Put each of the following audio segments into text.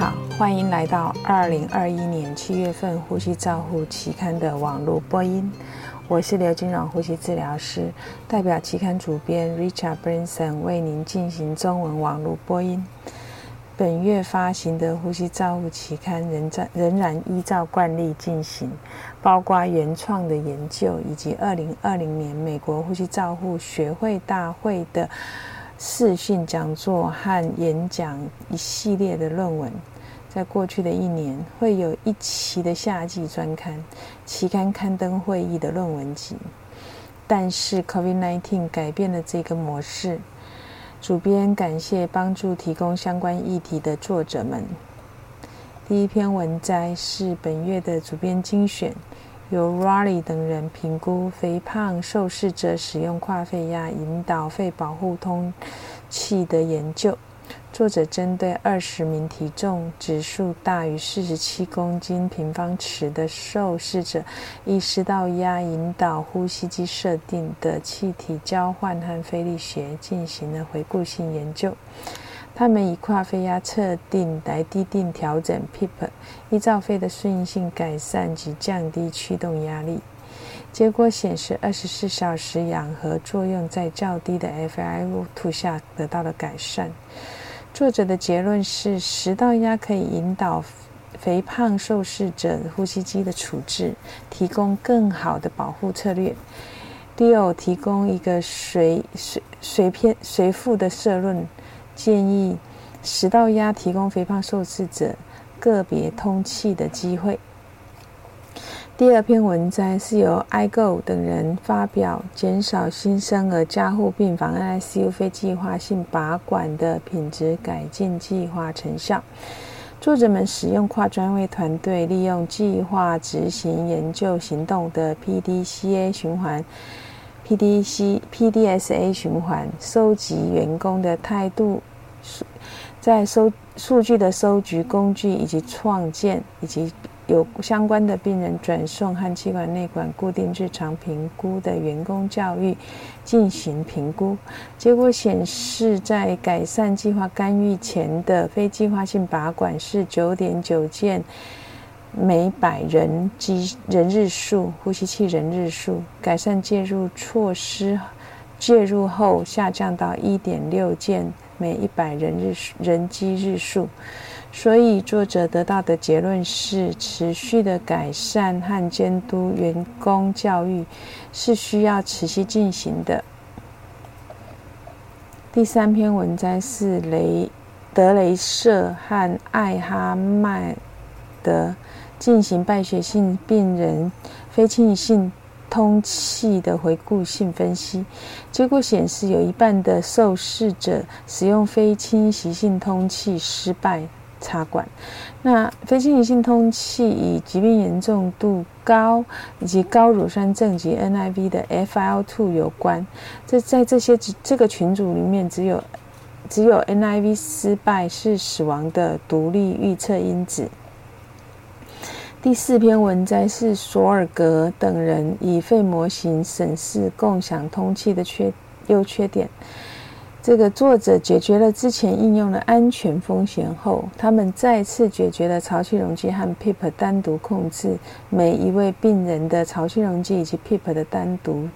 好，欢迎来到二零二一年七月份《呼吸照护》期刊的网络播音。我是刘金荣呼吸治疗师，代表期刊主编 Richard Branson 为您进行中文网络播音。本月发行的《呼吸照护》期刊仍在仍然依照惯例进行，包括原创的研究以及二零二零年美国呼吸照护学会大会的。视讯讲座和演讲一系列的论文，在过去的一年会有一期的夏季专刊期刊刊登会议的论文集，但是 COVID-19 改变了这个模式。主编感谢帮助提供相关议题的作者们。第一篇文摘是本月的主编精选。由 Riley 等人评估肥胖受试者使用跨肺压引导肺保护通气的研究。作者针对二十名体重指数大于四十七公斤平方尺的受试者，以食道压引导呼吸机设定的气体交换和肺力学进行了回顾性研究。他们以跨肺压测定来低定调整 PEEP，依照肺的顺应性改善及降低驱动压力。结果显示，二十四小时氧合作用在较低的 FiO2 下得到了改善。作者的结论是，食道压可以引导肥胖受试者呼吸机的处置，提供更好的保护策略。第二，提供一个随随随偏随附的社论。建议食道压提供肥胖受试者个别通气的机会。第二篇文摘是由 iGo 等人发表，减少新生儿加护病房 ICU 非计划性拔管的品质改进计划成效。作者们使用跨专位团队，利用计划执行研究行动的 PDCA 循环。PDC PDSA 循环收集员工的态度，在收数据的收集工具以及创建以及有相关的病人转送和气管内管固定日常评估的员工教育进行评估。结果显示，在改善计划干预前的非计划性拔管是九点九件。每百人机人日数，呼吸器人日数改善介入措施介入后下降到一点六件每一百人日人机日数，所以作者得到的结论是，持续的改善和监督员工教育是需要持续进行的。第三篇文摘是雷德雷瑟和艾哈迈德。进行败血性病人非侵袭性通气的回顾性分析，结果显示有一半的受试者使用非侵袭性通气失败插管。那非侵袭性通气与疾病严重度高以及高乳酸症及 NIV 的 FiO2 有关。这在这些这个群组里面，只有只有 NIV 失败是死亡的独立预测因子。第四篇文摘是索尔格等人以肺模型审视共享通气的缺优缺点。这个作者解决了之前应用的安全风险后，他们再次解决了潮气容积和 PEEP 单独控制每一位病人的潮气容积以及 PEEP 的单独。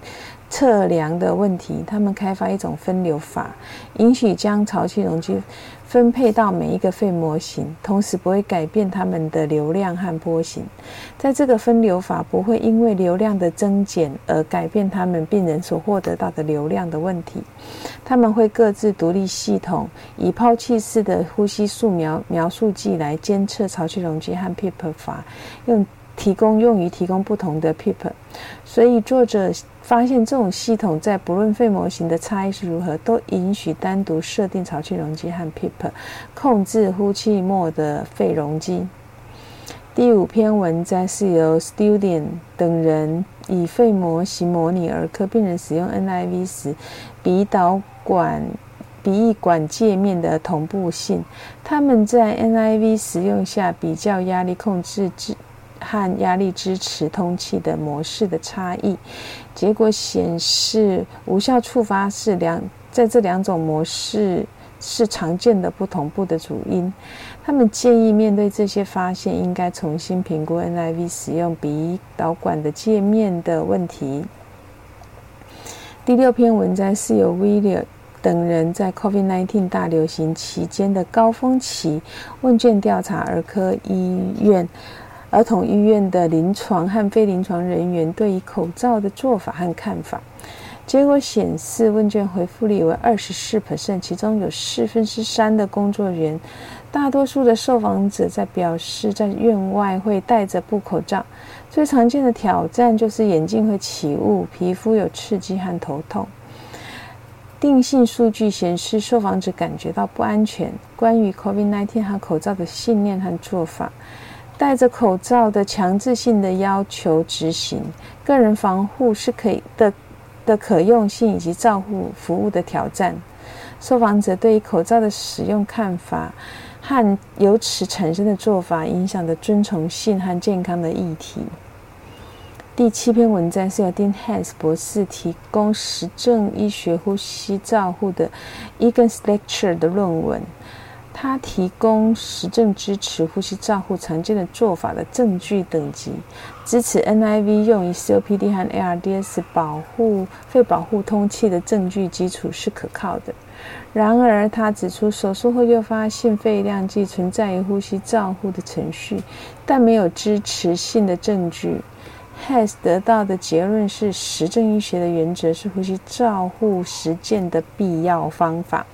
测量的问题，他们开发一种分流法，允许将潮气容积分配到每一个肺模型，同时不会改变它们的流量和波形。在这个分流法不会因为流量的增减而改变他们病人所获得到的流量的问题。他们会各自独立系统，以抛弃式的呼吸素描描述剂来监测潮气容积和 PEEP 法，用提供用于提供不同的 PEEP。所以作者。发现这种系统在不论肺模型的差异是如何，都允许单独设定潮气容积和 PEEP，控制呼气末的肺容积。第五篇文摘是由 Student 等人以肺模型模拟儿科病人使用 NIV 时鼻导管鼻翼管界面的同步性。他们在 NIV 使用下比较压力控制制。和压力支持通气的模式的差异，结果显示无效触发是两在这两种模式是常见的不同步的主因。他们建议面对这些发现，应该重新评估 NIV 使用鼻导管的界面的问题。第六篇文章是由 William 等人在 COVID-19 大流行期间的高峰期问卷调查儿科医院。儿童医院的临床和非临床人员对于口罩的做法和看法，结果显示问卷回复率为二十四 percent，其中有四分之三的工作人员，大多数的受访者在表示在院外会戴着布口罩。最常见的挑战就是眼镜会起雾、皮肤有刺激和头痛。定性数据显示，受访者感觉到不安全。关于 COVID-19 和口罩的信念和做法。戴着口罩的强制性的要求执行，个人防护是可以的的可用性以及照护服务的挑战。受访者对于口罩的使用看法和由此产生的做法影响的遵从性和健康的议题。第七篇文章是由丁汉斯博士提供实证医学呼吸照护的 Egan's Lecture 的论文。他提供实证支持呼吸照护常见的做法的证据等级，支持 NIV 用于 COPD 和 ARDS 保护肺保护通气的证据基础是可靠的。然而，他指出手术后诱发性肺量计存在于呼吸照护的程序，但没有支持性的证据。Has 得到的结论是，实证医学的原则是呼吸照护实践的必要方法。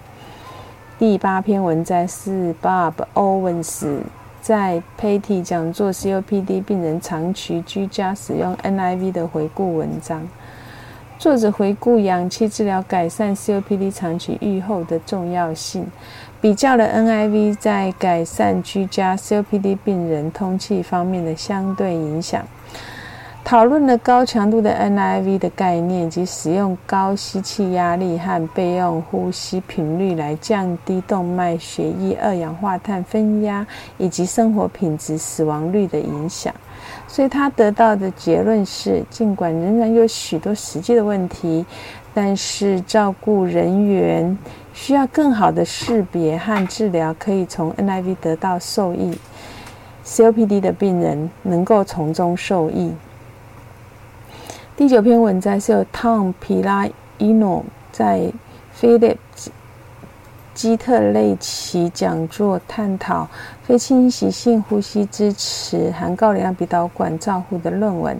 第八篇文章是 Bob Owens 在 Patty 讲座 COPD 病人长期居家使用 NIV 的回顾文章。作者回顾氧气治疗改善 COPD 长期预后的重要性，比较了 NIV 在改善居家 COPD 病人通气方面的相对影响。讨论了高强度的 NIV 的概念及使用高吸气压力和备用呼吸频率来降低动脉血液二氧化碳分压以及生活品质死亡率的影响。所以他得到的结论是，尽管仍然有许多实际的问题，但是照顾人员需要更好的识别和治疗，可以从 NIV 得到受益。COPD 的病人能够从中受益。第九篇文章是由 Tom 皮拉伊诺在 Philip 基特雷奇讲座探讨非侵袭性呼吸支持含高流量鼻导管照护的论文。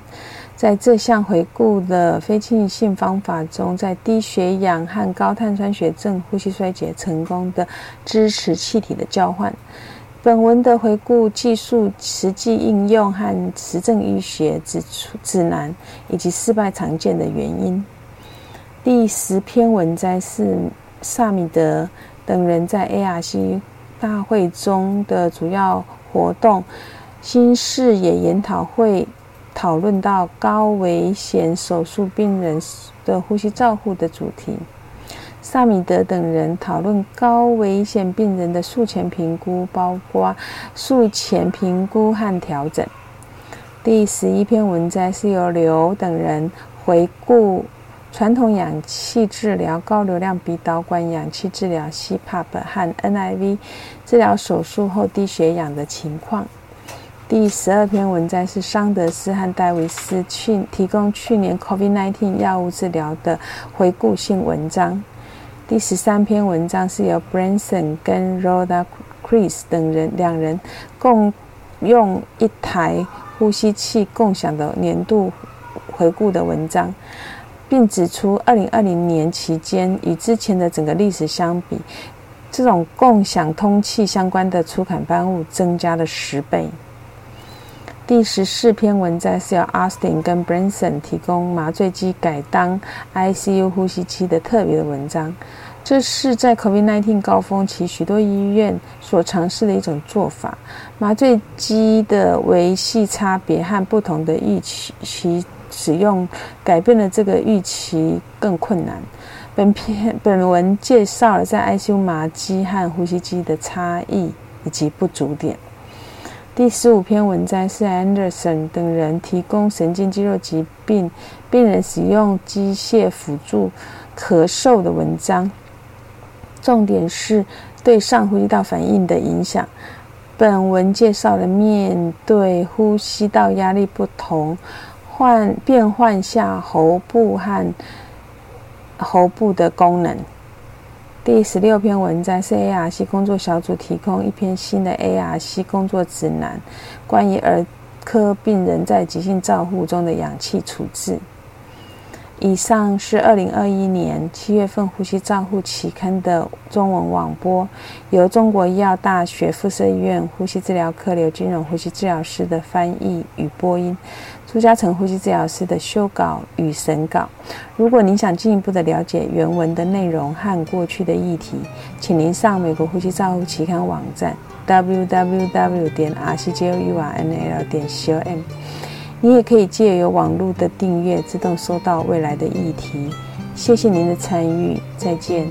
在这项回顾的非侵袭性方法中，在低血氧和高碳酸血症呼吸衰竭成功的支持气体的交换。本文的回顾技术实际应用和实证医学指出指南以及失败常见的原因。第十篇文摘是萨米德等人在 ARC 大会中的主要活动新视野研讨会讨论到高危险手术病人的呼吸照护的主题。萨米德等人讨论高危险病人的术前评估，包括术前评估和调整。第十一篇文章是由刘等人回顾传统氧气治疗、高流量鼻导管氧气治疗 （CPAP） 和 NIV 治疗手术后低血氧的情况。第十二篇文章是桑德斯和戴维斯去提供去年 COVID-19 药物治疗的回顾性文章。第十三篇文章是由 Branson 跟 Rhoda Chris 等人两人共用一台呼吸器共享的年度回顾的文章，并指出二零二零年期间与之前的整个历史相比，这种共享通气相关的出版刊物增加了十倍。第十四篇文章是由 Austin 跟 Branson 提供麻醉机改当 ICU 呼吸机的特别的文章。这是在 COVID-19 高峰期许多医院所尝试的一种做法。麻醉机的维系差别和不同的预期其使用，改变了这个预期更困难。本篇本文介绍了在 ICU 麻机和呼吸机的差异以及不足点。第十五篇文章是 Anderson 等人提供神经肌肉疾病病人使用机械辅助咳嗽的文章。重点是对上呼吸道反应的影响。本文介绍了面对呼吸道压力不同换变换下喉部和喉部的功能。第十六篇文章是 ARC 工作小组提供一篇新的 ARC 工作指南，关于儿科病人在急性照护中的氧气处置。以上是二零二一年七月份《呼吸照护》期刊的中文网播，由中国医药大学附设医院呼吸治疗科刘金荣呼吸治疗师的翻译与播音，朱嘉诚呼吸治疗师的修稿与审稿。如果您想进一步的了解原文的内容和过去的议题，请您上美国呼吸照护期刊网站 www 点 rcjournal 点 com。你也可以借由网络的订阅，自动收到未来的议题。谢谢您的参与，再见。